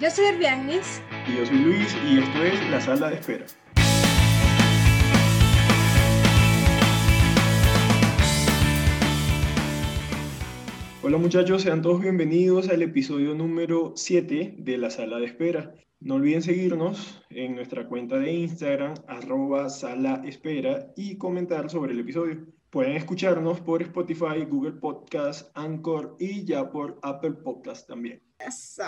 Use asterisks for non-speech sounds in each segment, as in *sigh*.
Yo soy Erviagnis. Y yo soy Luis y esto es La Sala de Espera. Hola muchachos, sean todos bienvenidos al episodio número 7 de La Sala de Espera. No olviden seguirnos en nuestra cuenta de Instagram, arroba sala espera, y comentar sobre el episodio. Pueden escucharnos por Spotify, Google Podcast, Anchor y ya por Apple Podcast también. Eso.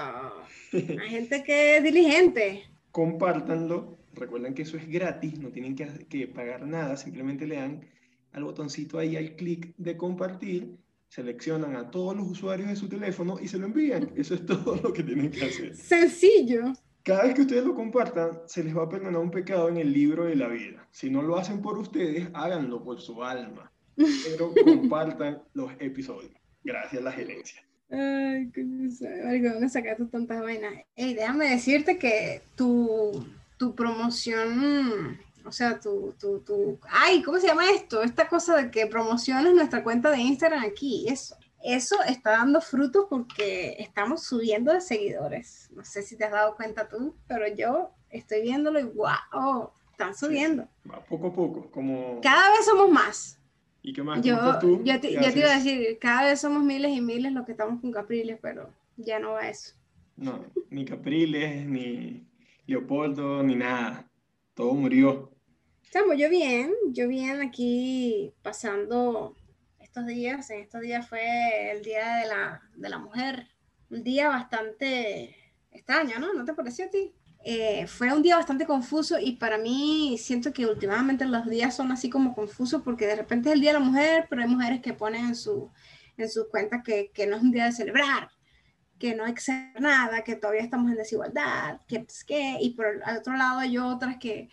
*laughs* Hay gente que es diligente. Compártanlo. Recuerden que eso es gratis, no tienen que, que pagar nada, simplemente le dan al botoncito ahí, al clic de compartir, seleccionan a todos los usuarios de su teléfono y se lo envían. *laughs* Eso es todo lo que tienen que hacer. Sencillo. Cada vez que ustedes lo compartan, se les va a perdonar un pecado en el libro de la vida. Si no lo hacen por ustedes, háganlo por su alma. *laughs* Pero compartan los episodios. Gracias a la gerencia. Ay, qué ¿dónde sacaste tantas vainas? Ey, déjame decirte que tu, tu promoción, o sea, tu, tu, tu, ay, ¿cómo se llama esto? Esta cosa de que promociones nuestra cuenta de Instagram aquí, eso. Eso está dando frutos porque estamos subiendo de seguidores. No sé si te has dado cuenta tú, pero yo estoy viéndolo y wow, están subiendo. Va poco a poco, como... Cada vez somos más. ¿Y qué más? Yo, ¿Cómo estás tú? yo, te, ¿Qué yo te iba a decir, cada vez somos miles y miles los que estamos con Capriles, pero ya no va eso. No, ni Capriles, ni Leopoldo, ni nada. Todo murió. Estamos yo bien, yo bien aquí pasando estos días. En estos días fue el Día de la, de la Mujer. Un día bastante extraño, ¿no? ¿No te pareció a ti? Eh, fue un día bastante confuso y para mí siento que últimamente los días son así como confusos porque de repente es el Día de la Mujer, pero hay mujeres que ponen en su, en sus cuentas que, que no es un día de celebrar, que no que hacer nada, que todavía estamos en desigualdad, que pues qué, y por el otro lado hay otras que,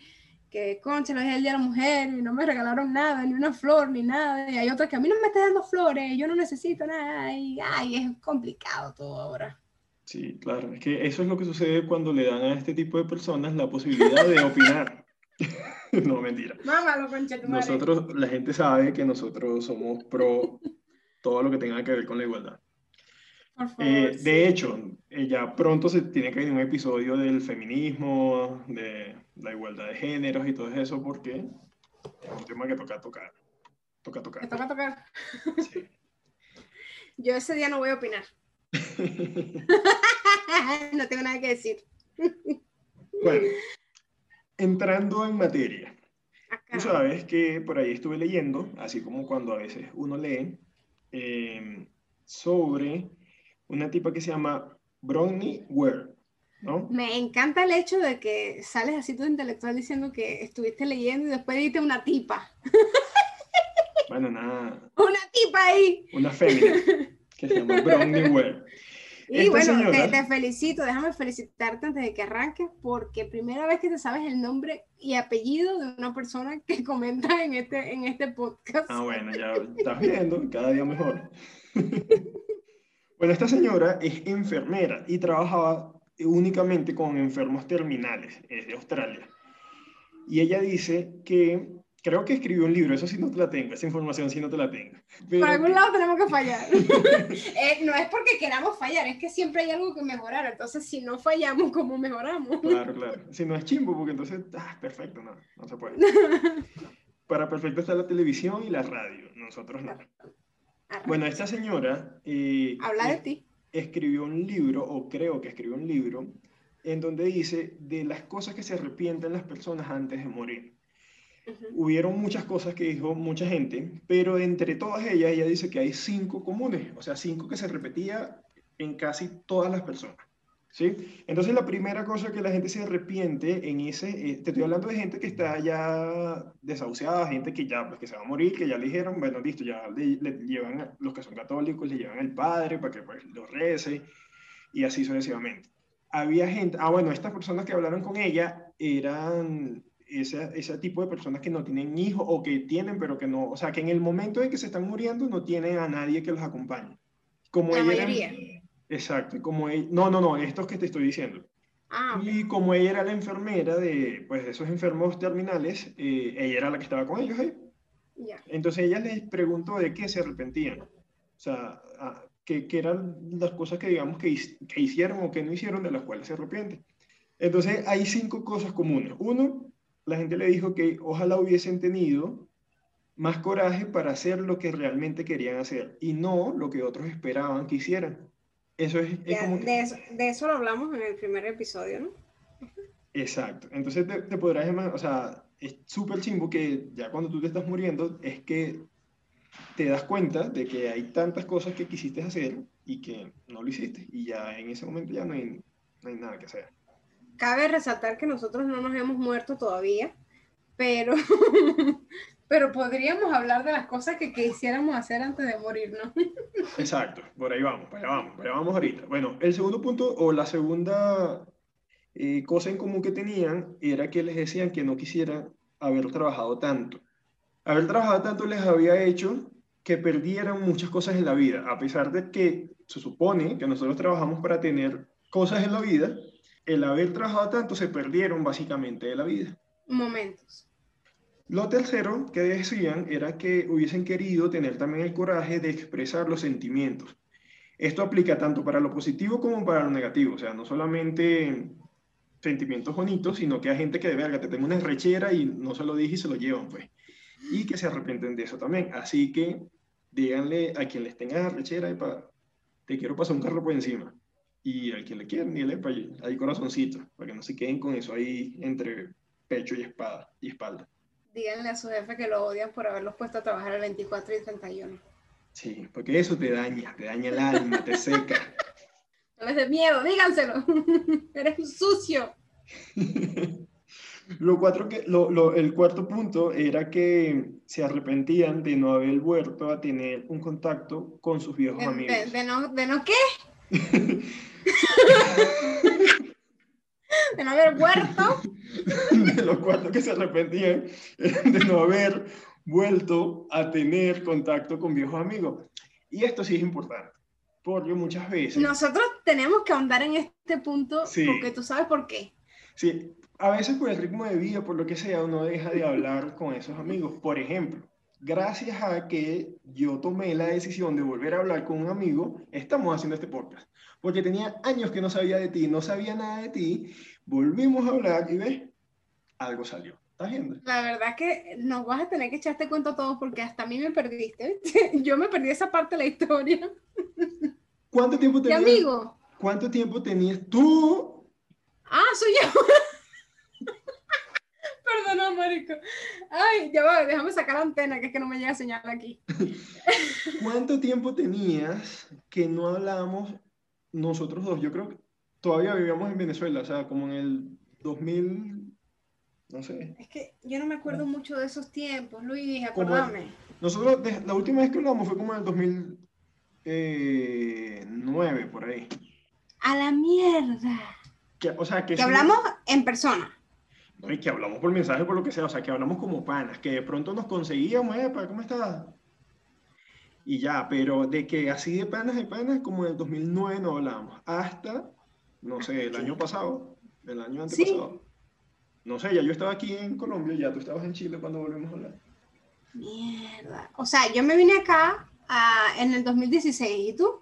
que concha, lo es el Día de la Mujer y no me regalaron nada, ni una flor, ni nada, y hay otras que a mí no me están dando flores, yo no necesito nada, y ay, es complicado todo ahora. Sí, claro. Es que eso es lo que sucede cuando le dan a este tipo de personas la posibilidad de opinar. *laughs* no, mentira. Mámalo. Nosotros, la gente sabe que nosotros somos pro todo lo que tenga que ver con la igualdad. Por favor, Eh, sí. de hecho, eh, ya pronto se tiene que venir un episodio del feminismo, de la igualdad de géneros y todo eso, porque es un tema que toca tocar. Toca tocar. toca tocar. Sí. *laughs* Yo ese día no voy a opinar. *laughs* *laughs* no tengo nada que decir. bueno, *laughs* entrando en materia. Acá. Tú sabes que por ahí estuve leyendo, así como cuando a veces uno lee, eh, sobre una tipa que se llama Bronnie Ware, ¿no? Me encanta el hecho de que sales así todo intelectual diciendo que estuviste leyendo y después diste una tipa. *laughs* Bueno, nada, Una tipa ahí. una fémina que se llama Bronnie Ware. Y Esta bueno, te, señora- te felicito, déjame felicitarte antes de que arranques, porque primera vez que te sabes el nombre y apellido de una persona que *laughs* comenta en este, en este podcast. Ah, bueno, ya estás viendo, cada día mejor. *laughs* bueno, esta señora es enfermera y trabajaba únicamente con enfermos terminales, es de Australia. Y ella dice que, creo que escribió un libro, eso sí no te la tengo, esa información sí no te la tengo. Pero Por algún lado tenemos que *laughs* fallar. *laughs* Eh, no es porque queramos fallar, es que siempre hay algo que mejorar. Entonces, si no fallamos, ¿cómo mejoramos? Claro, claro. *laughs* Si no es chimbo, porque entonces, ah, perfecto, no, no se puede. Para perfecto está la televisión y la radio, nosotros no. Bueno, esta señora eh, Habla de ti. escribió un libro, o creo que escribió un libro, en donde dice de las cosas que se arrepienten las personas antes de morir. Hubieron muchas cosas que dijo mucha gente, pero entre todas ellas ella dice que hay cinco comunes, o sea, cinco que se repetía en casi todas las personas. ¿Sí? Entonces la primera cosa que la gente se arrepiente en ese, eh, te estoy hablando de gente que está ya desahuciada, gente que ya, pues que se va a morir, que ya le dijeron, bueno, listo, ya le, le llevan, a- los que son católicos, le llevan al padre para que pues lo rece, y así sucesivamente. Había gente, ah bueno, estas personas que hablaron con ella eran ese, ese tipo de personas que no tienen hijos o que tienen, pero que no, o sea, que en el momento en que se están muriendo no tienen a nadie que los acompañe. Como La ella era- mayoría. Exacto, y como ella, no, no, no, estos que te estoy diciendo. Ah. Y como ella era la enfermera de, pues, de esos enfermos terminales, eh, ella era la que estaba con ellos ahí. ya. Entonces ella les preguntó de qué se arrepentían. O sea, ah, que, que eran las cosas que digamos que, que hicieron o que no hicieron de las cuales se arrepienten. Entonces hay cinco cosas comunes. Uno, la gente le dijo que ojalá hubiesen tenido más coraje para hacer lo que realmente querían hacer y no lo que otros esperaban que hicieran. Eso es, como de, eso, de, eso, lo hablamos en el primer episodio, ¿no? Exacto. Entonces te, te podrás imaginar, o sea, es súper chimbo que ya cuando tú te estás muriendo es que te das cuenta de que hay tantas cosas que quisiste hacer y que no lo hiciste. Y ya en ese momento ya no hay, no hay nada que hacer. Cabe resaltar que nosotros no nos hemos muerto todavía, pero, *laughs* pero podríamos hablar de las cosas que quisiéramos hacer antes de morirnos. Exacto, por ahí vamos, por ahí vamos, por ahí vamos ahorita. Bueno, el segundo punto o la segunda eh, cosa en común que tenían era que les decían que no quisieran haber trabajado tanto. Haber trabajado tanto les había hecho que perdieran muchas cosas en la vida, a pesar de que se supone que nosotros trabajamos para tener cosas en la vida, el haber trabajado tanto se perdieron básicamente de la vida. Momentos. Lo tercero que decían era que hubiesen querido tener también el coraje de expresar los sentimientos. Esto aplica tanto para lo positivo como para lo negativo, o sea, no solamente sentimientos bonitos, sino que hay gente que de verga te tengo una rechera y no se lo dije y se lo llevan, pues. Y que se arrepienten de eso también. Así que díganle a quien les tenga rechera, te quiero pasar un carro por encima. Y a quien le quieran, díganle, hay corazoncito, para que no se queden con eso ahí entre pecho y espada y espalda. Díganle a su jefe que lo odian por haberlos puesto a trabajar el 24 y 31. Sí, porque eso te daña, te daña el alma, te seca. *laughs* No les de miedo, díganselo. *laughs* Eres un sucio. *laughs* lo cuatro que, lo, el cuarto punto era que se arrepentían de no haber vuelto a tener un contacto con sus viejos amigos. De, no, ¿De no qué? *laughs* de no haber vuelto. *laughs* de los cuatro que se arrepentían *laughs* de no haber vuelto a tener contacto con viejos amigos. Y esto sí es importante porque muchas veces... Nosotros tenemos que ahondar en este punto porque tú sabes por qué. Sí, a veces por el ritmo de vida, por lo que sea, uno deja de hablar con esos amigos. Por ejemplo, gracias a que yo tomé la decisión de volver a hablar con un amigo, estamos haciendo este podcast. Porque tenía años que no sabía de ti, no sabía nada de ti, volvimos a hablar y ves, algo salió. ¿Estás viendo? La verdad que nos vas a tener que echarte cuento todo porque hasta a mí me perdiste. *laughs* Yo me perdí esa parte de la historia. ¿Cuánto tiempo tenías? ¿Qué amigo? ¿Cuánto tiempo tenías tú? Ah, soy yo. *laughs* Perdona, marico. Ay, ya va, déjame sacar la antena, que es que no me llega señal aquí. *laughs* ¿Cuánto tiempo tenías que no hablábamos nosotros dos? Yo creo que todavía vivíamos en Venezuela, o sea, como en el 2000, no sé. Es que yo no me acuerdo mucho de esos tiempos, Luis, acuérdame. Nosotros, la última vez que hablamos fue como en el 2000 eh, por ahí. A la mierda. Que, o sea, que, hablamos en persona. No, y que hablamos por mensaje, por lo que sea, o sea, que hablamos como panas, que de pronto nos conseguíamos, ¿cómo estás? Y ya, pero de que así de panas de panas, como en el 2009 no hablábamos, hasta, no sé, el año pasado, el año antepasado. No sé, ya yo estaba aquí en Colombia, ya tú estabas en Chile cuando volvimos a hablar. Mierda. O sea, yo me vine acá en el 2016. ¿Y tú?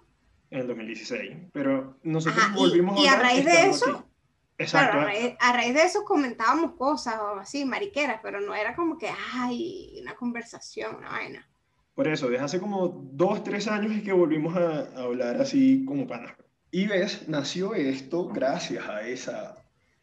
En el 2016. Pero nosotros volvimos y, a, raíz de eso. Exacto. a, raíz, de eso comentábamos cosas o así, mariqueras, pero no era como que, ay, una conversación, una vaina. Por eso, desde hace como dos, tres años es que volvimos a, a hablar así como panas. Y ves, nació esto gracias a esa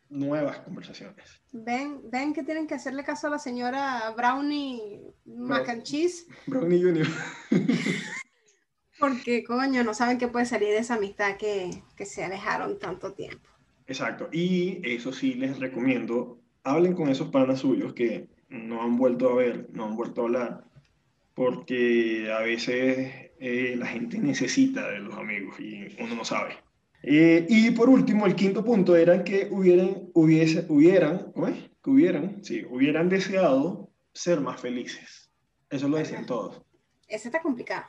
nuevas conversaciones. Ven, ven que tienen que hacerle caso a la señora Brownie Mac and Cheese. Brownie Junior. *laughs* Porque, coño, no saben qué puede salir de esa amistad que, que se alejaron tanto tiempo. Exacto. Y eso sí les recomiendo, hablen con esos panas suyos que no han vuelto a ver, no han vuelto a hablar, porque a veces eh, la gente necesita de los amigos y uno no sabe. Eh, y por último, el quinto punto era que hubieran, hubiese, hubieran, ¿cómo es? Que hubieran, sí, hubieran deseado ser más felices. Eso lo decían todos. Ese está complicado.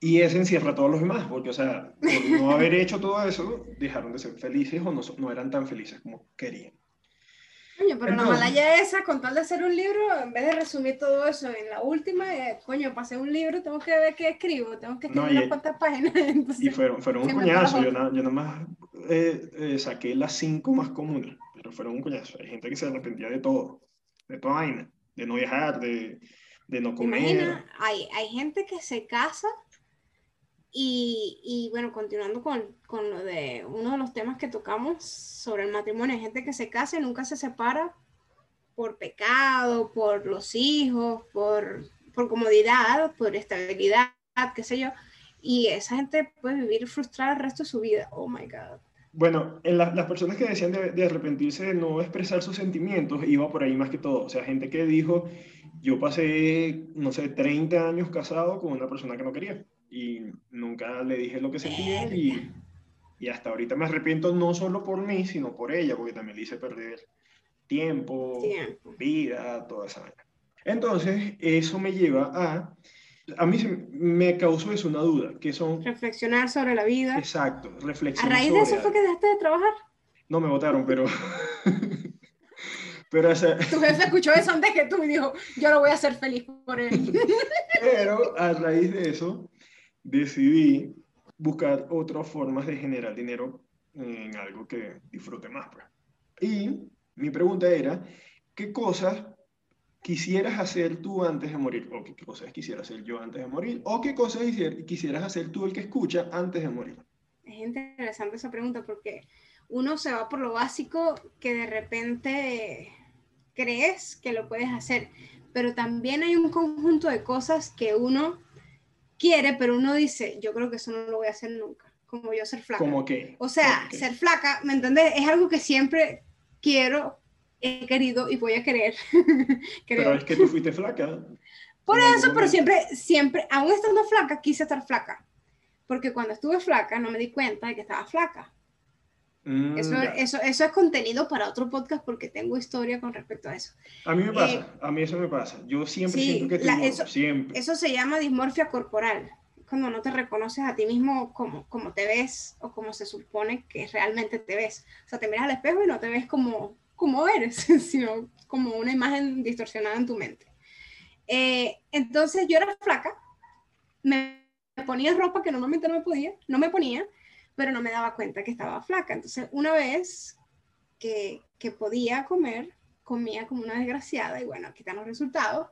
Y ese encierra a todos los demás, porque, o sea, por no haber hecho todo eso, dejaron de ser felices o no, no eran tan felices como querían. Coño, pero la malaya esa, con tal de hacer un libro, en vez de resumir todo eso en la última, eh, coño, para hacer un libro tengo que ver qué escribo, tengo que escribir unas cuantas páginas. *laughs* y fueron, fueron un coñazo, yo, nada, yo nomás eh, eh, saqué las cinco más comunes, pero fueron un coñazo. Hay gente que se arrepentía de todo, de toda vaina, de no viajar, de, de no comer. Imagina, hay, hay gente que se casa y, y, bueno, continuando con, con, lo de uno de los temas que tocamos sobre el matrimonio, hay gente que se casa y nunca se separa por pecado, por los hijos, por, por comodidad, por estabilidad, qué sé yo. Y esa gente puede vivir frustrada el resto de su vida. Oh my God. Bueno, en las personas que decían de, de, arrepentirse de no expresar sus sentimientos, iba por ahí más que todo. O sea, gente que dijo, yo pasé, no sé, 30 años casado con una persona que no quería y nunca le dije lo que sentía y, y, hasta ahorita me arrepiento no solo por mí, sino por ella, porque también le hice perder tiempo, vida, toda esa. Entonces, eso me lleva a, a mí me causó eso una duda, que son... Reflexionar sobre la vida. Exacto, reflexionar. ¿A raíz de eso fue que dejaste de trabajar? No me votaron, pero... *laughs* Pero ese... Tu jefe escuchó eso antes que tú y dijo, yo lo voy a hacer feliz por él. *laughs* Pero a raíz de eso, decidí buscar otras formas de generar dinero en algo que disfrute más. Pues. Y mi pregunta era, ¿qué cosas quisieras hacer tú antes de morir? ¿O qué cosas quisiera hacer yo antes de morir? ¿O qué cosas quisieras hacer tú el que escucha antes de morir? Es interesante esa pregunta porque uno se va por lo básico que de repente crees que lo puedes hacer, pero también hay un conjunto de cosas que uno quiere, pero uno dice, yo creo que eso no lo voy a hacer nunca, como yo ser flaca. ¿Cómo qué? O sea, ser flaca, ¿me entiendes? Es algo que siempre quiero, he querido y voy a querer. *laughs* pero es que tú fuiste flaca. Por eso, pero siempre, siempre, aún estando flaca, quise estar flaca. Porque cuando estuve flaca no me di cuenta de que estaba flaca. Mm, eso, eso, eso, es contenido para otro podcast porque tengo historia con respecto a eso. A mí me pasa, eh, a mí eso me pasa. Yo siempre siento que tengo, eso, siempre. Eso se llama dismorfia corporal, cuando no te reconoces a ti mismo como, como te ves o como se supone que realmente te ves. O sea, te miras al espejo y no te ves como, como eres, *laughs* sino como una imagen distorsionada en tu mente. Eh, entonces yo era flaca, me ponía ropa que normalmente no me podía, no me ponía, pero no me daba cuenta que estaba flaca. Entonces, una vez que, que podía comer, comía como una desgraciada y bueno, aquí están los resultados.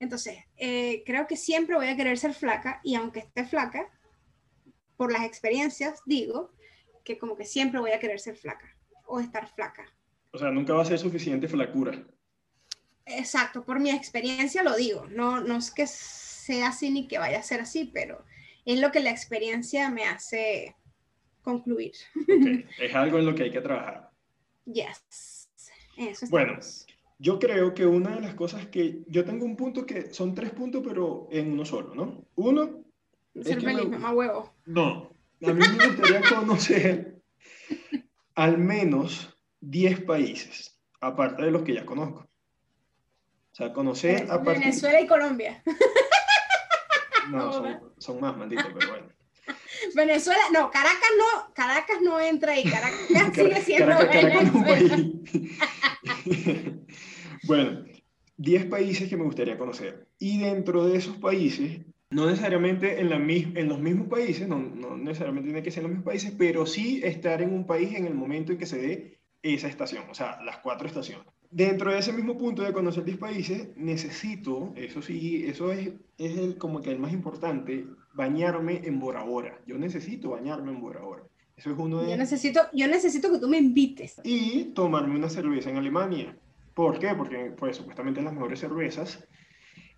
Entonces, eh, creo que siempre voy a querer ser flaca y aunque esté flaca, por las experiencias digo que como que siempre voy a querer ser flaca o estar flaca. O sea, nunca va a ser suficiente flacura. Exacto, por mi experiencia lo digo. No, no es que sea así ni que vaya a ser así, pero es lo que la experiencia me hace concluir. *laughs* Es algo en lo que hay que trabajar. Yes. Eso bueno, yo creo que una de las cosas que yo tengo un punto que son tres puntos, pero en uno solo, ¿no? Uno. Ser feliz, mamá huevo. No, a mí me gustaría conocer *laughs* al menos 10 países, aparte de los que ya conozco. O sea, conocer aparte... Venezuela y Colombia. No, *laughs* son, son más, maldito, pero bueno. Venezuela, no, Caracas no, Caracas no entra ahí, Caracas *laughs* sigue siendo *laughs* bueno, 10 países que me gustaría conocer. Y dentro de esos países, no necesariamente en, la, en los mismos países, no, no necesariamente tiene que ser en los mismos países, pero sí estar en un país en el momento en que se dé esa estación, o sea, las cuatro estaciones. Dentro de ese mismo punto de conocer 10 países, necesito, eso sí, eso es, es el, como que el más importante, bañarme en Bora Bora. Yo necesito bañarme en Bora Bora. Eso es uno de... Yo necesito, yo necesito que tú me invites. Y tomarme una cerveza en Alemania. ¿Por qué? Porque pues, supuestamente las mejores cervezas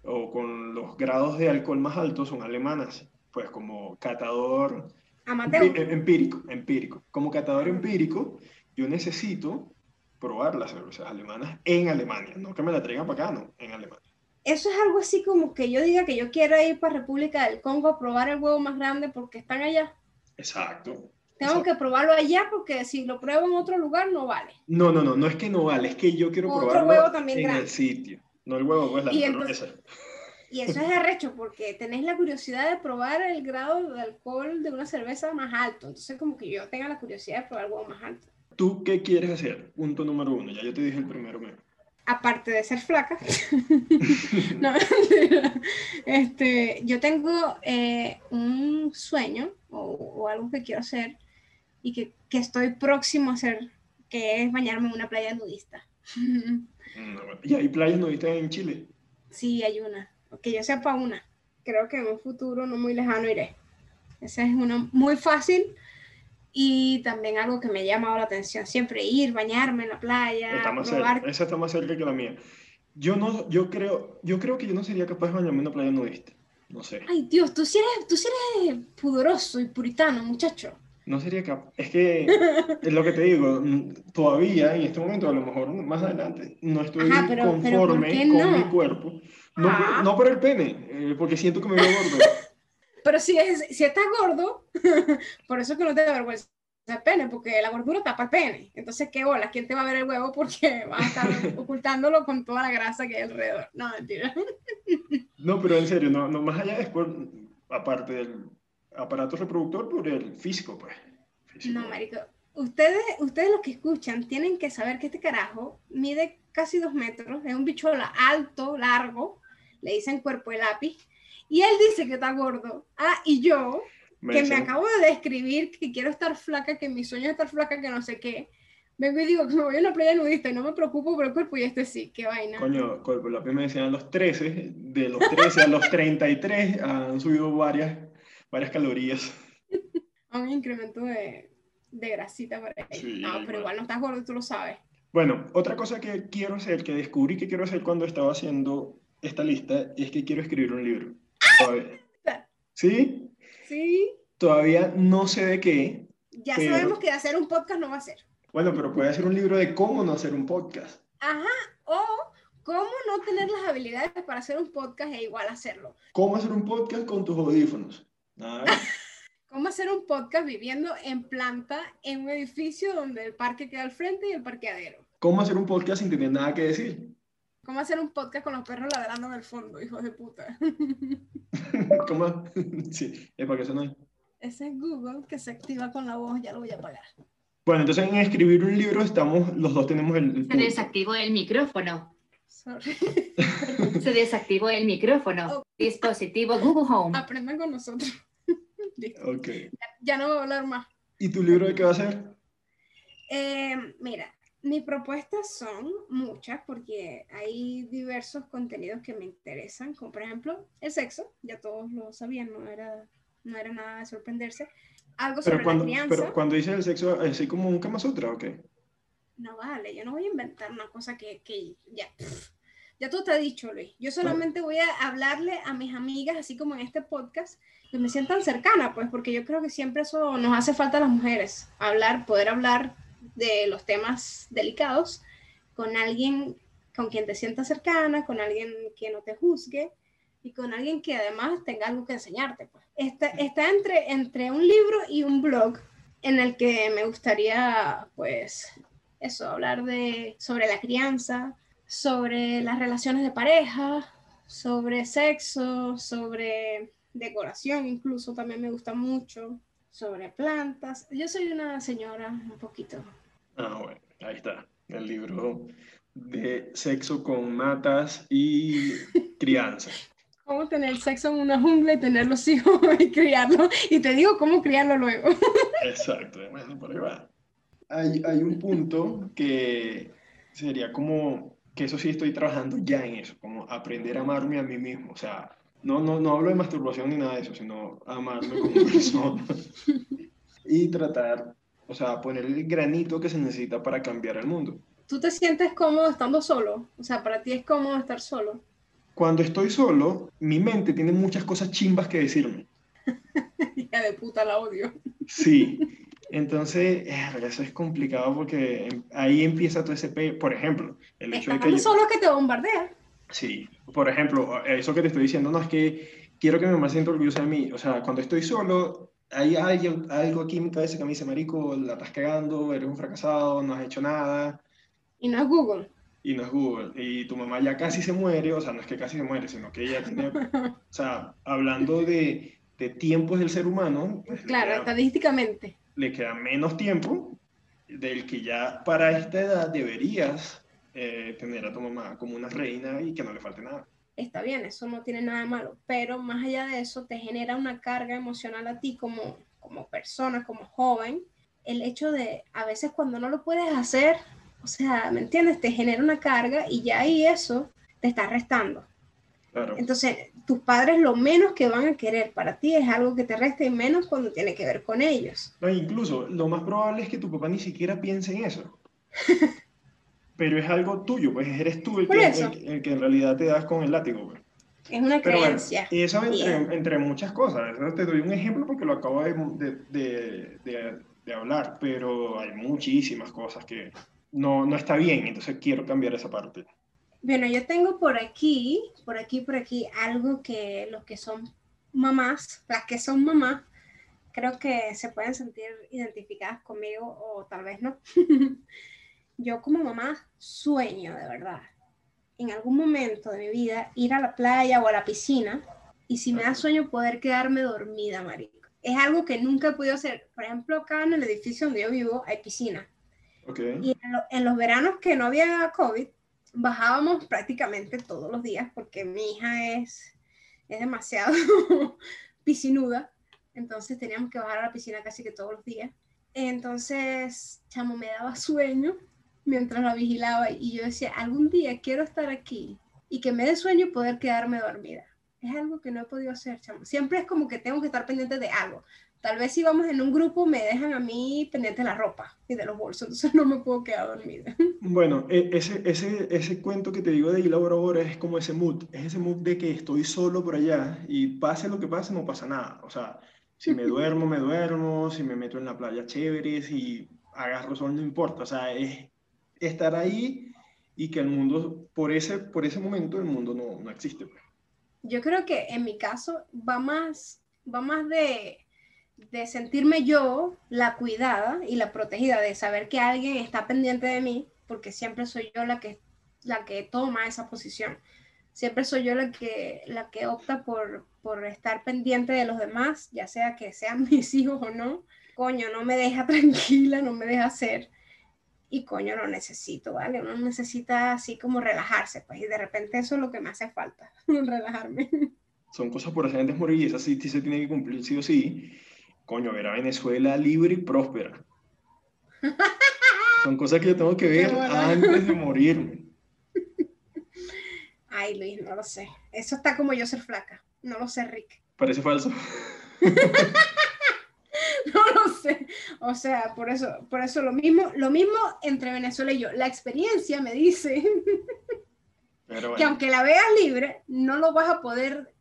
o con los grados de alcohol más altos son alemanas. Pues como catador... Amateur. Empírico, empírico. Como catador empírico, yo necesito probar las cervezas alemanas en Alemania, no que me la traigan para acá, no, en Alemania. Eso es algo así como que yo diga que yo quiero ir para República del Congo a probar el huevo más grande porque están allá. Exacto. Tengo que probarlo allá porque si lo pruebo en otro lugar no vale. No, no, no, no es que no vale, es que yo quiero probarlo en el sitio. No el huevo, pues la y, y eso es arrecho porque tenéis la curiosidad de probar el grado de alcohol de una cerveza más alto. Entonces como que yo tenga la curiosidad de probar el huevo más alto ¿tú qué quieres hacer? Punto número uno, ya yo te dije el primero. Me. Aparte de ser flaca, *laughs* no, este, yo tengo eh, un sueño o, o, algo que quiero hacer y que, que, estoy próximo a hacer, que es bañarme en una playa nudista. ¿Y hay playas nudistas en Chile? Sí, hay una, que yo sepa una. Creo que en un futuro no muy lejano iré. Esa es una muy fácil y también algo que me ha llamado la atención, siempre ir, bañarme en la playa. Está más cerca, esa está más cerca que la mía. Yo, no, yo, creo, yo creo que yo no sería capaz de bañarme en una playa nudista. No sé. Ay, Dios, tú sí eres, tú sí eres pudoroso y puritano, muchacho. No sería capaz. Es que, es lo que te digo, todavía en este momento, a lo mejor más adelante, no estoy conforme con mi cuerpo. No, ah. no por el pene, eh, porque siento que me veo gordo. Pero si, es, si estás gordo, *laughs* por eso es que no te da vergüenza el pene, porque la gordura tapa el pene. Entonces, ¿qué bola? ¿Quién te va a ver el huevo? *laughs* Porque va a estar ocultándolo con toda la grasa que hay alrededor. No, mentira. *laughs* No, pero en serio, no, no más allá después, aparte del aparato reproductor, por el físico, pues. No, marico. Ustedes, ustedes los que escuchan tienen que saber que este carajo mide casi dos metros, es un bicho alto, largo, le dicen cuerpo de lápiz, y él dice que está gordo. Ah, y yo, que me acabo de describir que quiero estar flaca, que mi sueño es estar flaca, que no sé qué. Vengo y digo que me voy a una playa nudista y no me preocupo por el cuerpo y este sí, qué vaina. Coño, cuerpo, la me decían a los 13, de los 13 a los 33 han subido varias, varias calorías. *laughs* un incremento de, de grasita para ahí. no, pero igual no estás gordo, tú lo sabes. Bueno, otra cosa que quiero hacer, que descubrí que quiero hacer cuando estaba haciendo esta lista, es que quiero escribir un libro. ¿Sí? Sí. Todavía no sé de qué. Ya sabemos que hacer un podcast no va a ser. Bueno, pero puede hacer un libro de cómo no hacer un podcast. Ajá, o cómo no tener las habilidades para hacer un podcast e igual hacerlo. ¿Cómo hacer un podcast con tus audífonos? *laughs* ¿Cómo hacer un podcast viviendo en planta en un edificio donde el parque queda al frente y el parqueadero? ¿Cómo hacer un podcast sin tener nada que decir? ¿Cómo hacer un podcast con los perros ladrando en el fondo, hijos de puta? *laughs* ¿Cómo? *laughs* Sí, es para que no hay. Ese es Google que se activa con la voz, ya lo voy a apagar. Bueno, entonces en escribir un libro estamos, los dos tenemos el... *laughs* se desactivó el micrófono. Sorry. se desactivó el micrófono. Dispositivo Google Home. Aprendan con nosotros. ok. Ya, no voy a hablar más. ¿Y tu libro de qué va a ser? Eh, mira, mis propuestas son muchas porque hay diversos contenidos que me interesan, como por ejemplo el sexo, ya todos lo sabían, no era, no era nada de sorprenderse. Algo sobre cuando, la crianza. Pero cuando dices el sexo, ¿es así como un Kama Sutra o qué? No vale, yo no voy a inventar una cosa que, que ya, ya todo está dicho, Luis. Yo solamente voy a hablarle a mis amigas, así como en este podcast, que me sientan cercana, pues, porque yo creo que siempre eso nos hace falta a las mujeres, hablar, poder hablar de los temas delicados con alguien con quien te sientas cercana, con alguien que no te juzgue y con alguien que además tenga algo que enseñarte. Pues. Está, está entre, entre un libro y un blog en el que me gustaría, pues, eso, hablar de, sobre la crianza, sobre las relaciones de pareja, sobre sexo, sobre decoración, incluso también me gusta mucho, sobre plantas. Yo soy una señora un poquito Ah, bueno, ahí está, el libro de sexo con matas y *laughs* crianza. Cómo tener sexo en una jungla y tener los hijos *laughs* y criarlos. Y te digo cómo criarlo luego. *laughs* Exacto, bueno, por ahí va. Hay, hay un punto que sería como, que eso sí estoy trabajando ya en eso, como aprender a amarme a mí mismo. O sea, no, no, no hablo de masturbación ni nada de eso, sino amarme como *laughs* persona. y tratar o sea, poner el granito que se necesita para cambiar el mundo. ¿Tú te sientes cómodo estando solo? O sea, para ti es cómodo estar solo. Cuando estoy solo, mi mente tiene muchas cosas chimbas que decirme. *laughs* Hija de puta, la odio. Sí. Entonces, eso es complicado porque ahí empieza todo ese... Por ejemplo, el hecho de que... Yo... solo que te bombardea. Sí. Por ejemplo, eso que te estoy diciendo, no es que quiero que mi mamá sienta orgullosa de mí. O sea, cuando estoy solo, hay algo, algo aquí en mi cabeza que me dice, marico, la estás cagando, eres un fracasado, no has hecho nada. Y no es Google. Y no es Google. Y tu mamá ya casi se muere, o sea, no es que casi se muere, sino que ella tiene, *laughs* o sea, hablando de, de tiempos del ser humano. Pues, claro, estadísticamente. Le queda menos tiempo del que ya para esta edad deberías eh, tener a tu mamá como una reina y que no le falte nada. Está bien, eso no tiene nada de malo, pero más allá de eso te genera una carga emocional a ti como, como persona, como joven, el hecho de a veces cuando no lo puedes hacer, o sea, ¿me entiendes? Te genera una carga y ya ahí eso te está restando. Entonces, tus padres lo menos que van a querer para ti es algo que te resta y menos cuando tiene que ver con ellos. No, incluso lo más probable es que tu papá ni siquiera piense en eso. *laughs* Pero es algo tuyo, pues eres tú el que, el, que, en realidad te das con el látigo. Pues. Es una creencia. y eso entre, entre, muchas cosas. Te doy un ejemplo porque lo acabo de, de, de, de, hablar, pero hay muchísimas cosas que no, no está bien, entonces quiero cambiar esa parte. Bueno, yo tengo por aquí, por aquí, por aquí, algo que los que son mamás, las que son mamás, creo que se pueden sentir identificadas conmigo o tal vez no. *laughs* yo como mamá sueño de verdad en algún momento de mi vida ir a la playa o a la piscina y si me da sueño poder quedarme dormida, marico. Es algo que nunca he podido hacer. Por ejemplo, acá en el edificio donde yo vivo hay piscina. Y en, en, los veranos que no había COVID, bajábamos prácticamente todos los días porque mi hija es, es demasiado *laughs* piscinuda, entonces teníamos que bajar a la piscina casi que todos los días. Entonces, chamo, me daba sueño mientras la vigilaba y yo decía, algún día quiero estar aquí y que me dé sueño poder quedarme dormida. Es algo que no he podido hacer, chamo. Siempre es como que tengo que estar pendiente de algo tal vez si vamos en un grupo me dejan a mí pendiente de la ropa y de los bolsos, entonces no me puedo quedar dormida. *laughs* Bueno, e, ese, ese, ese cuento que te digo de Hila ahora es como ese mood, es ese mood de que estoy solo por allá y pase lo que pase, no pasa nada. O sea, si me *laughs* duermo, me duermo, si me meto en la playa, chévere, si agarro sol, no importa. O sea, es estar ahí y que el mundo, por ese, por ese momento, el mundo no, no existe. Pues. Yo creo que en mi caso va más, va más de de sentirme yo la cuidada y la protegida, de saber que alguien está pendiente de mí, porque siempre soy yo la que, la que toma esa posición. Siempre soy yo la que, la que opta por, por estar pendiente de los demás, ya sea que sean *laughs* mis hijos o no. Coño, no me deja *laughs* tranquila, no me deja hacer. Y coño, lo necesito, ¿vale? Uno necesita así como relajarse, pues, y de repente eso es lo que me hace falta, *laughs* relajarme. Son cosas por hacer antes morir y esas sí, sí se tiene que cumplir sí o sí coño, ver a Venezuela libre y próspera. Son cosas que yo tengo que *laughs* ver antes de morirme. *laughs* Ay, Luis, no lo sé. Eso está como yo ser flaca. No lo sé, Rick. Parece falso. Sé. O sea, por eso, por eso lo mismo, lo mismo entre Venezuela y yo. La experiencia me dice que aunque la veas libre, no lo vas a poder,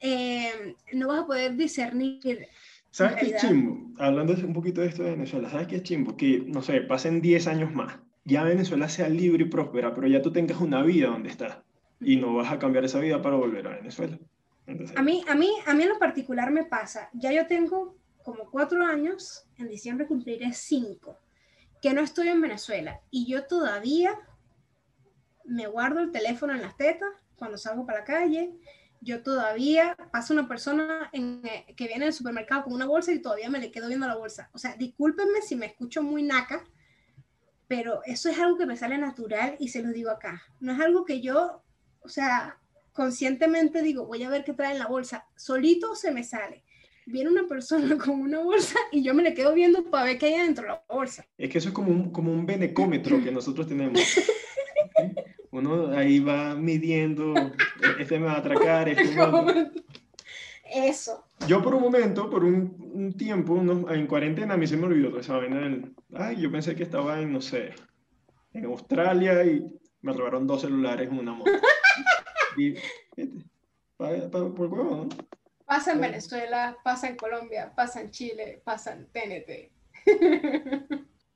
eh, no vas a poder discernir ¿Sabes qué es chimbo? Hablando un poquito de esto de Venezuela, ¿sabes qué es chimbo? Que, no sé, pasen 10 años más, ya Venezuela sea libre y próspera, pero ya tú tengas una vida donde estás y no vas a cambiar esa vida para volver a Venezuela. a, mí, a, mí, a mí en lo particular me pasa, ya yo tengo como cuatro años, en diciembre cumpliré cinco, que no estoy en Venezuela y yo todavía me guardo el teléfono en las tetas cuando salgo para la calle, yo todavía paso una persona eh, que viene del supermercado con una bolsa y todavía me le quedo viendo la bolsa. O sea, discúlpenme si me escucho muy naca, pero eso es algo que me sale natural y se lo digo acá. No es algo que yo, o sea, conscientemente digo, voy a ver qué trae en la bolsa. Solito se me sale. Viene una persona *laughs* con una bolsa y yo me le quedo viendo para ver qué hay dentro de la bolsa. Es que eso es como un, como un benecómetro que nosotros tenemos. *laughs* Uno ahí va midiendo, este me va a atracar, este *laughs* Eso. Yo por un momento, por un, tiempo, en cuarentena, a mí se me olvidó esa vaina Ay, yo pensé que estaba en, no sé, en Australia y me robaron dos celulares en una moto. y, por huevo, ¿no? Pasa en Venezuela, pasa en Colombia, pasa en Chile, pasa en TNT.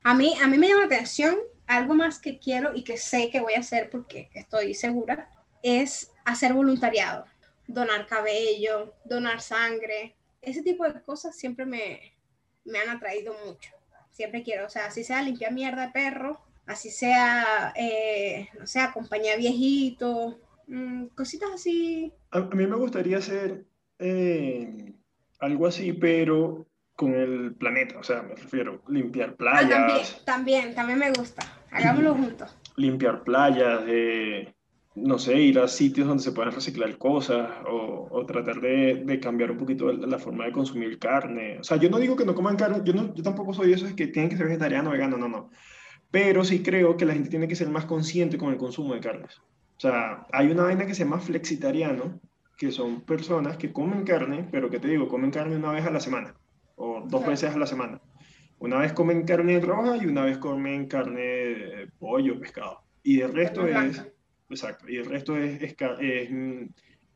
a, mí, a mí me llama la atención algo más que quiero y que sé que voy a hacer porque estoy segura es hacer voluntariado, donar cabello, donar sangre. Ese tipo de cosas siempre me, me han atraído mucho. Siempre quiero, o sea, así sea limpiar mierda de perro, así sea, eh, no sé, acompañar viejitos, mm, cositas así. A, mí me gustaría hacer eh, algo así, pero con el planeta, o sea, me refiero, limpiar Ah, playas. también, también, también me gusta. Hagámoslo juntos. limpiar playas, eh, no sé, ir a sitios donde se puedan reciclar cosas o, o tratar de, de cambiar un poquito la, forma de consumir carne. O sea, yo no digo que no coman carne, yo, no, yo tampoco soy de esos que tienen que ser vegetariano, vegano, no, no. Pero sí creo que la gente tiene que ser más consciente con el consumo de carnes. O sea, hay una vaina que se llama flexitariano, que son personas que comen carne, pero que te digo, comen carne una vez a la semana o dos Claro. veces a la semana. Una vez comen carne roja y una vez comen carne de pollo, pescado. Y el resto Carne es, blanca. exacto, y el resto es, es es, mm,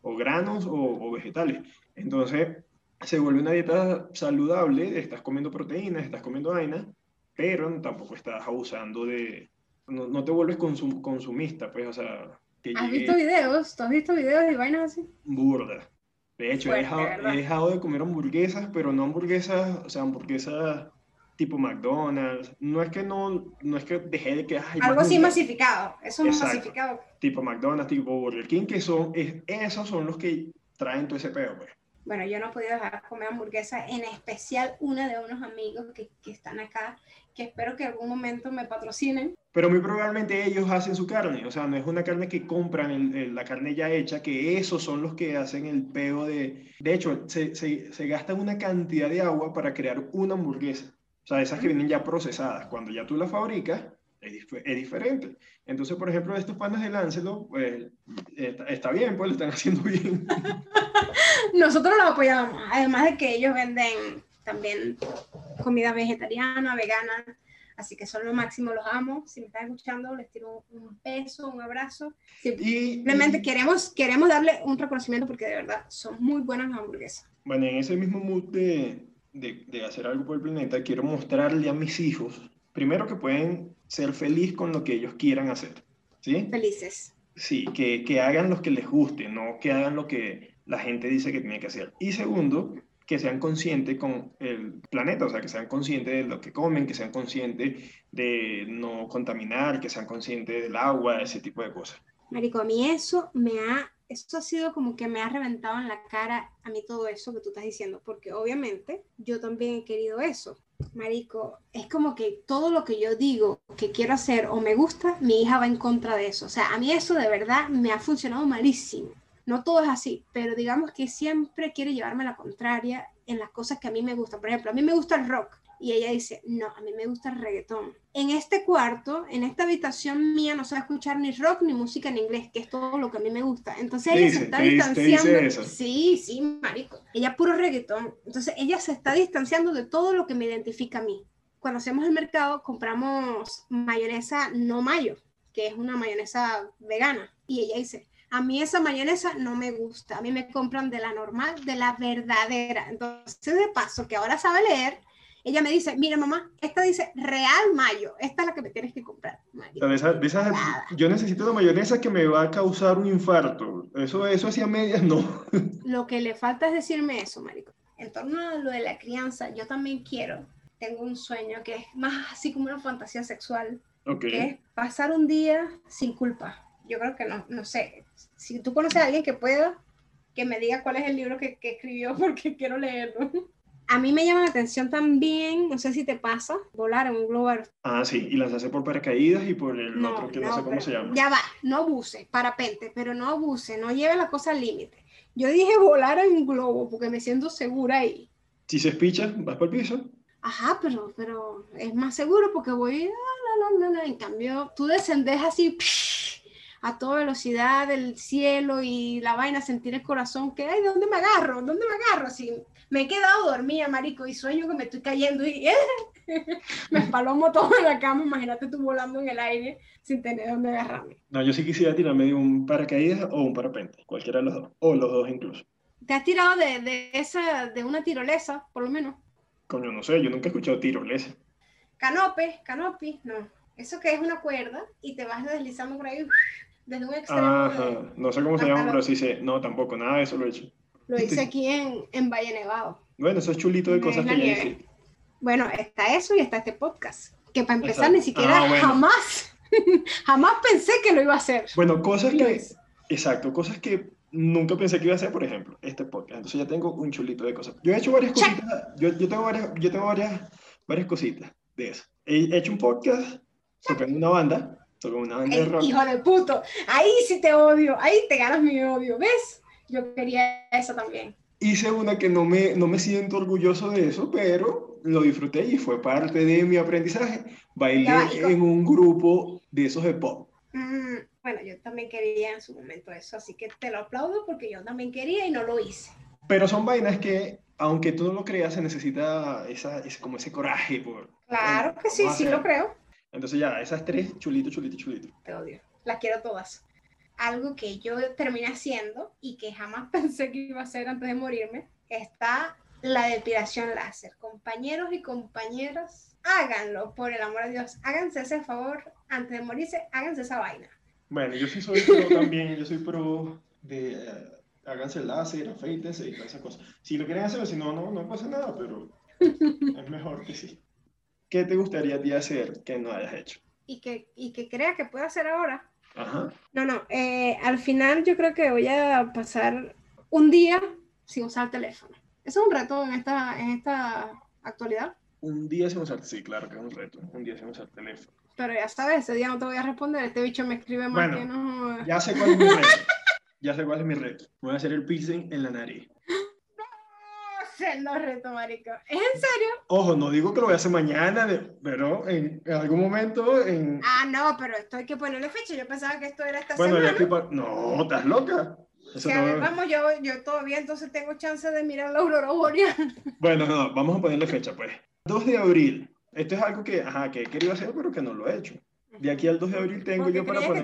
o granos o, o vegetales. Entonces, se vuelve una dieta saludable, estás comiendo proteínas, estás comiendo vaina, pero tampoco estás abusando de, no, no te vuelves consum- consumista, pues, o sea, que ¿Has visto videos? ¿Tú has visto videos y vainas así? burda. De hecho, he dejado, ¿verdad? he dejado de comer hamburguesas, pero no hamburguesas, o sea, hamburguesas tipo McDonald's. No es que no, no es que dejé de que ay, Algo así masificado. Eso es Exacto. masificado. Tipo McDonald's, tipo Burger King, que son, es- esos son los que traen todo ese pedo, pues. Bueno, yo no he podido dejar de comer hamburguesa, en especial una de unos amigos que, que están acá, que espero que algún momento me patrocinen. Pero muy probablemente ellos hacen su carne, o sea, no es una carne que compran el- el- la carne ya hecha, que esos son los que hacen el peo de... De hecho, se, se, se gastan una cantidad de agua para crear una hamburguesa. O sea, esas que vienen ya procesadas. Cuando ya tú las fabricas, es, dif- es diferente. Entonces, por ejemplo, estos panes de Lancelot, pues está, está bien, pues lo están *laughs* haciendo bien. Nosotros los apoyamos, además de que ellos venden también comida vegetariana, vegana, así que son lo máximo, los amo. Si me están escuchando, les tiro un beso, un abrazo. Y, Simplemente y, queremos, queremos darle un reconocimiento porque de verdad son muy buenas las hamburguesas. bueno, en ese mismo mood de, de, de hacer algo por el planeta, quiero mostrarle a mis hijos, primero que pueden ser feliz con lo que ellos quieran hacer. ¿Sí? Felices. Sí, que, que hagan lo que les guste, no que hagan lo que la gente dice que tiene que hacer. Y segundo, que sean conscientes con el planeta, o sea, que sean conscientes de lo que comen, que sean conscientes de no contaminar, que sean conscientes del agua, ese tipo de cosas. Marico, a mí eso me ha, eso ha sido como que me ha reventado en la cara a mí todo eso que tú estás diciendo, porque obviamente yo también he querido eso. Marico, es como que todo lo que yo digo que quiero hacer o me gusta, mi hija va en contra de eso. O sea, a mí eso de verdad me ha funcionado malísimo. No todo es así, pero digamos que siempre quiere llevarme la contraria en las cosas que a mí me gustan. Por ejemplo, a mí me gusta el rock y ella dice, no, a mí me gusta el reggaetón. En este cuarto, en esta habitación mía, no se va a escuchar ni rock ni música en inglés, que es todo lo que a mí me gusta. Entonces ella dice, se está te dice- te dice distanciando. Sí, sí, marico. Ella puro reggaetón. Entonces ella se está distanciando de todo lo que me identifica a mí. Cuando hacemos el mercado, compramos mayonesa no mayo, que es una mayonesa vegana. Y ella dice, a mí esa mayonesa no me gusta, a mí me compran de la normal, de la verdadera. Entonces, de paso, que ahora sabe leer, ella me dice, mira mamá, esta dice Real Mayo, esta es la que me tienes que comprar. Marico. esas- yo necesito una mayonesa que me va a causar un infarto. Eso, eso hacia medias no. *laughs* Lo que le falta es decirme eso, marico. En torno a lo de la crianza, yo también quiero, tengo un sueño que es más así como una fantasía sexual, Ok. que es pasar un día sin culpa. Yo creo que no, no sé, si tú conoces a alguien que pueda, que me diga cuál es el libro que, que escribió *laughs* porque quiero leerlo. A mí me llama la atención también, no sé si te pasa, volar en un globo. Ah, sí, y lanzarse por paracaídas y por el otro que no, sé cómo se llama. Ya va, no abuse, parapente, pero no abuse, no lleve la cosa al límite. Yo dije volar en un globo porque me siento segura ahí. Si se espicha, vas por el piso. Ajá, pero, pero es más seguro porque voy, ah, la, la, la, la. en cambio, tú descendes así psh, a toda velocidad del cielo y la vaina, sentir el corazón, que, ay, ¿dónde me agarro? ¿Dónde me agarro? Así, me he quedado dormida, marico, y sueño que me estoy cayendo y *laughs* me espalomo todo en la cama, imagínate tú volando en el aire sin tener dónde agarrarme. No, yo sí quisiera tirarme de un paracaídas o un parapente, cualquiera de los dos, o los dos incluso. ¿Te has tirado de, de esa, de una tirolesa, por lo menos? Coño, no sé, yo nunca he escuchado tirolesa. Canope, canopi, no. Eso que es una cuerda y te vas deslizando por ahí desde un extremo. Ajá, no sé cómo se llama, pero sí sé. No, tampoco, nada de eso lo he hecho. Lo hice aquí en, en Valle Nevado. Bueno, eso es chulito de cosas que ya nieve. hice. Bueno, está eso y está este podcast. Que para empezar Exacto. ni siquiera Ah, bueno. jamás, *laughs* jamás pensé que lo iba a hacer. Bueno, cosas que, exacto, cosas que nunca pensé que iba a hacer, por ejemplo, este podcast. Entonces ya tengo un chulito de cosas. Yo he hecho varias cositas, yo, yo tengo, varias, yo tengo varias, varias cositas de eso. He hecho un podcast tocando una banda, tocando una banda de rock. Hijo de puto, ahí sí te odio, ahí te ganas mi odio, ¿ves? Yo quería eso también. Hice una que no me, no me siento orgulloso de eso, pero lo disfruté y fue parte de mi aprendizaje. Bailé en un grupo de esos de pop. Mm, bueno, yo también quería en su momento eso, así que te lo aplaudo porque yo también quería y no lo hice. Pero son vainas que, aunque tú no lo creas, se necesita esa, como ese coraje. Por, claro que sí, sí lo creo. Entonces ya, esas tres, chulito, chulito, chulito. Te odio. Las quiero todas. Algo que yo terminé haciendo y que jamás *laughs* pensé que iba a hacer antes de morirme, está la depilación láser. Compañeros y compañeras, háganlo, por el amor de Dios. Háganse ese favor antes de morirse, háganse esa vaina. Bueno, yo sí soy pro también, yo soy pro de eh, háganse láser, afeítense y todas esas cosas. Si lo quieren hacer, si no, no, no pasa nada, pero *laughs* es mejor que sí. ¿Qué te gustaría a ti hacer que no hayas hecho? Y que, y que crea que puede hacer ahora. Ajá. No, no, eh, al final yo creo que voy a pasar un día sin usar teléfono. Eso es un reto en esta, en esta actualidad. Un día sin usar, sí, claro que es un reto, un día sin usar teléfono. Pero ya sabes, ese día no te voy a responder, este bicho me escribe más bueno, que no... Ya sé cuál es mi reto, ya sé cuál es mi reto. Voy a hacer el piercing en la nariz. No sé, no reto, marico. ¿Es en serio? Ojo, no digo que lo voy a hacer mañana, pero en, algún momento en... Ah, no, pero esto hay que ponerle fecha, yo pensaba que esto era esta bueno, semana. Ya No, ¿estás loca? vamos, yo, yo todavía entonces tengo chance de mirar la aurora boreal. *laughs* Bueno, no, vamos a ponerle fecha, pues. 2 de abril. Esto es algo que, ajá, que he querido hacer, pero que no lo he hecho. De aquí al 2 de abril tengo yo para poner.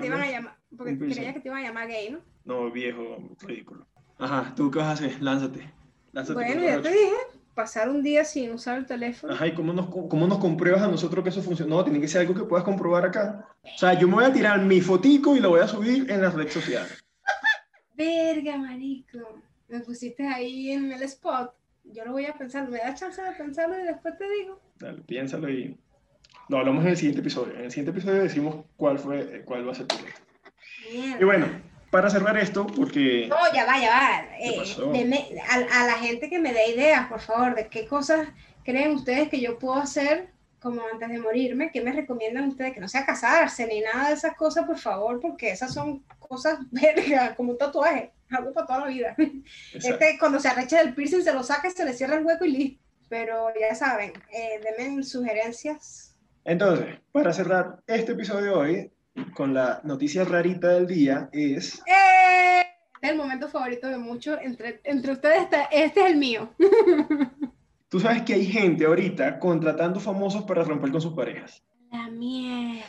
Porque creías que te iban a llamar gay, ¿no? No, viejo, ridículo. Ajá, ¿tú qué vas a hacer? Lánzate. Lánzate bueno, ya te dije, pasar un día sin usar el teléfono. Ajá, ¿y cómo nos, cómo nos compruebas a nosotros que eso funciona? No, tiene que ser algo que puedas comprobar acá. O sea, yo me voy a tirar mi fotico y lo voy a subir en las redes sociales. *laughs* Verga, marico. Me pusiste ahí en el spot. Yo lo voy a pensar. ¿Me da chance de pensarlo y después te digo? Dale, piénsalo y lo hablamos en el siguiente episodio. En el siguiente episodio decimos cuál fue, cuál va a ser tu reto. Y bueno, para cerrar esto, porque... No, ya va, ya va. Eh, a, la gente que me dé ideas, por favor, de qué cosas creen ustedes que yo puedo hacer como antes de morirme, ¿qué me recomiendan ustedes? Que no sea casarse ni nada de esas cosas, por favor, porque esas son cosas *laughs* verga, como un tatuaje, algo para toda la vida. Este, cuando se arrecha del piercing, se lo saca, se le cierra el hueco y listo. Pero ya saben, eh, denme sugerencias. Entonces, para cerrar este episodio de hoy, con la noticia rarita del día, es... ¡Eh! Este es el momento favorito de muchos. Entre, entre ustedes, está, este es el mío. *laughs* Tú sabes que hay gente ahorita contratando famosos para romper con sus parejas. La mierda.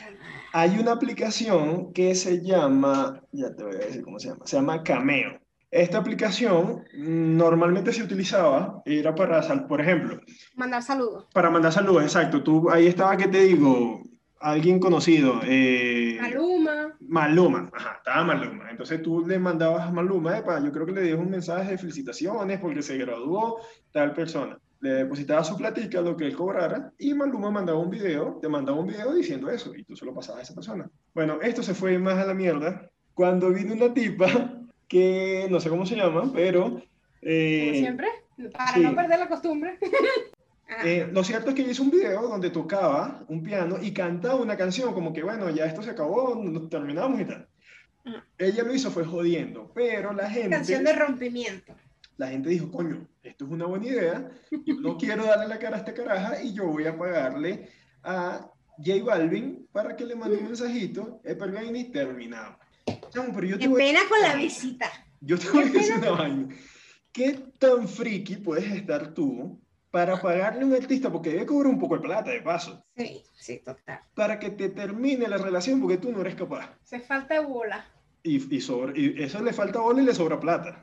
Hay una aplicación que se llama, ya te voy a decir cómo se llama, se llama Cameo. Esta aplicación normalmente se utilizaba, era para, por ejemplo, mandar saludos. Para mandar saludos, exacto. Tú, ahí estaba que te digo, alguien conocido. Eh, Maluma. Maluma, ajá, estaba Maluma. Entonces tú le mandabas a Maluma, yo creo que le dieron un mensaje de felicitaciones porque se graduó tal persona le depositaba su platica, lo que él cobrara, y Maluma mandaba un video, te mandaba un video diciendo eso, y tú se lo pasabas a esa persona. Bueno, esto se fue más a la mierda cuando vino una tipa *laughs* que no sé cómo se llama, pero... Eh, Como siempre, para no perder la costumbre. *laughs* Eh, lo cierto es que hizo un video donde tocaba un piano y cantaba una canción, como que bueno, ya esto se acabó, nos terminamos y tal. Ella lo hizo fue jodiendo, pero la gente... Canción de rompimiento la gente dijo, coño, esto es una buena idea, yo no quiero darle la cara a esta caraja y yo voy a pagarle a J Balvin para que le mande un mensajito, el y terminado. No, pero yo te voy, pena con la visita. Yo te voy a decir una vaina. ¿Qué tan friki puedes estar tú para pagarle a un artista, porque debe cobrar un poco de plata de paso. Sí, sí, total. Para que te termine la relación porque tú no eres capaz. Se falta bola. Y, y, sobre, y eso le falta bola y le sobra plata.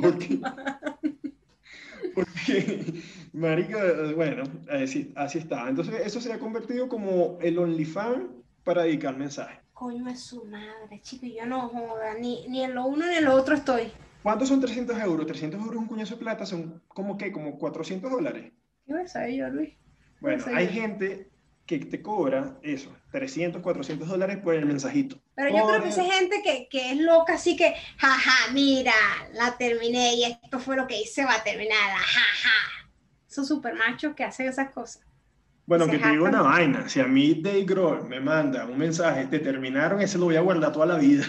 Porque, *laughs* porque, marica, bueno, así, así está. Entonces, eso se ha convertido como el OnlyFans para dedicar mensajes. Coño es su madre, chico, yo no joda, ni, ni en lo uno ni en lo otro estoy. ¿Cuántos son 300 euros? 300 euros un cuñazo de plata son como que, como 400 dólares. ¿Qué vas a Luis? Bueno, hay gente que te cobra eso, 300, 400 dólares por el mensajito. Pero yo creo que esa gente que, que, es loca, así que, jaja, mira, la terminé y esto fue lo que hice, va a terminar, jaja. Esos super machos que hacen esas cosas. Bueno, que te digo una vaina, si a mí Dave Grohl me manda un mensaje, te terminaron, ese lo voy a guardar toda la vida.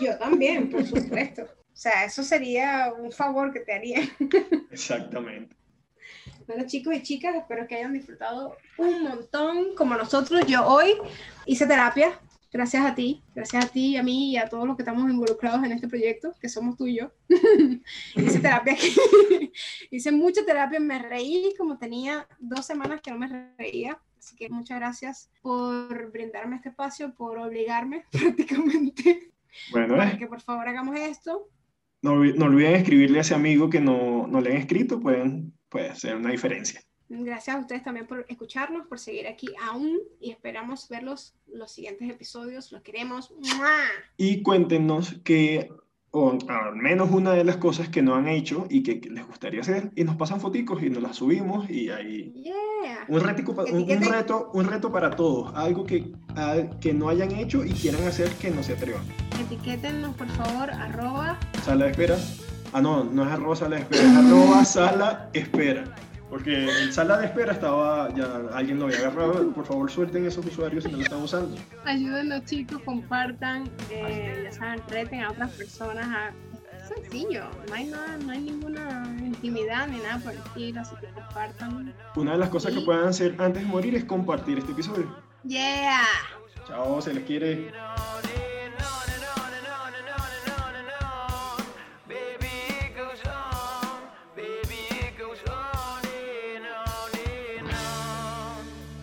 Yo también, por supuesto. O sea, eso sería un favor que te haría. Exactamente. Bueno, chicos y chicas, espero que hayan disfrutado un montón como nosotros. Yo hoy hice terapia, gracias a ti, gracias a ti, a mí y a todos los que estamos involucrados en este proyecto, que somos tú y yo. *laughs* hice terapia *laughs* hice mucha terapia, me reí como tenía dos semanas que no me reía. Así que muchas gracias por brindarme este espacio, por obligarme *laughs* prácticamente. Bueno, para eh. que por favor hagamos esto. No, no olviden escribirle a ese amigo que no, no le han escrito, pueden puede ser una diferencia. Gracias a ustedes también por escucharnos, por seguir aquí aún y esperamos verlos los siguientes episodios. Los queremos. Y cuéntenos que, o al menos una de las cosas que no han hecho y que les gustaría hacer, y nos pasan foticos y nos las subimos y ahí. Un, reto, un, reto, un reto para todos, algo que, que no hayan hecho y quieran hacer que no se atrevan. Etiquétenos, por favor, arroba. Sala de espera. Ah, no, no es arroba sala de espera, es arroba sala espera. Porque en sala de espera estaba, ya alguien lo había agarrado. Por favor, suelten esos usuarios si no lo están usando. Ayúdenos, chicos, compartan, eh, ya saben, reten a otras personas a sencillo, no hay nada, no hay ninguna intimidad ni nada por el estilo, así que compartan. Una de las cosas que puedan hacer antes de morir es compartir este episodio. Yeah. Chao, se les quiere.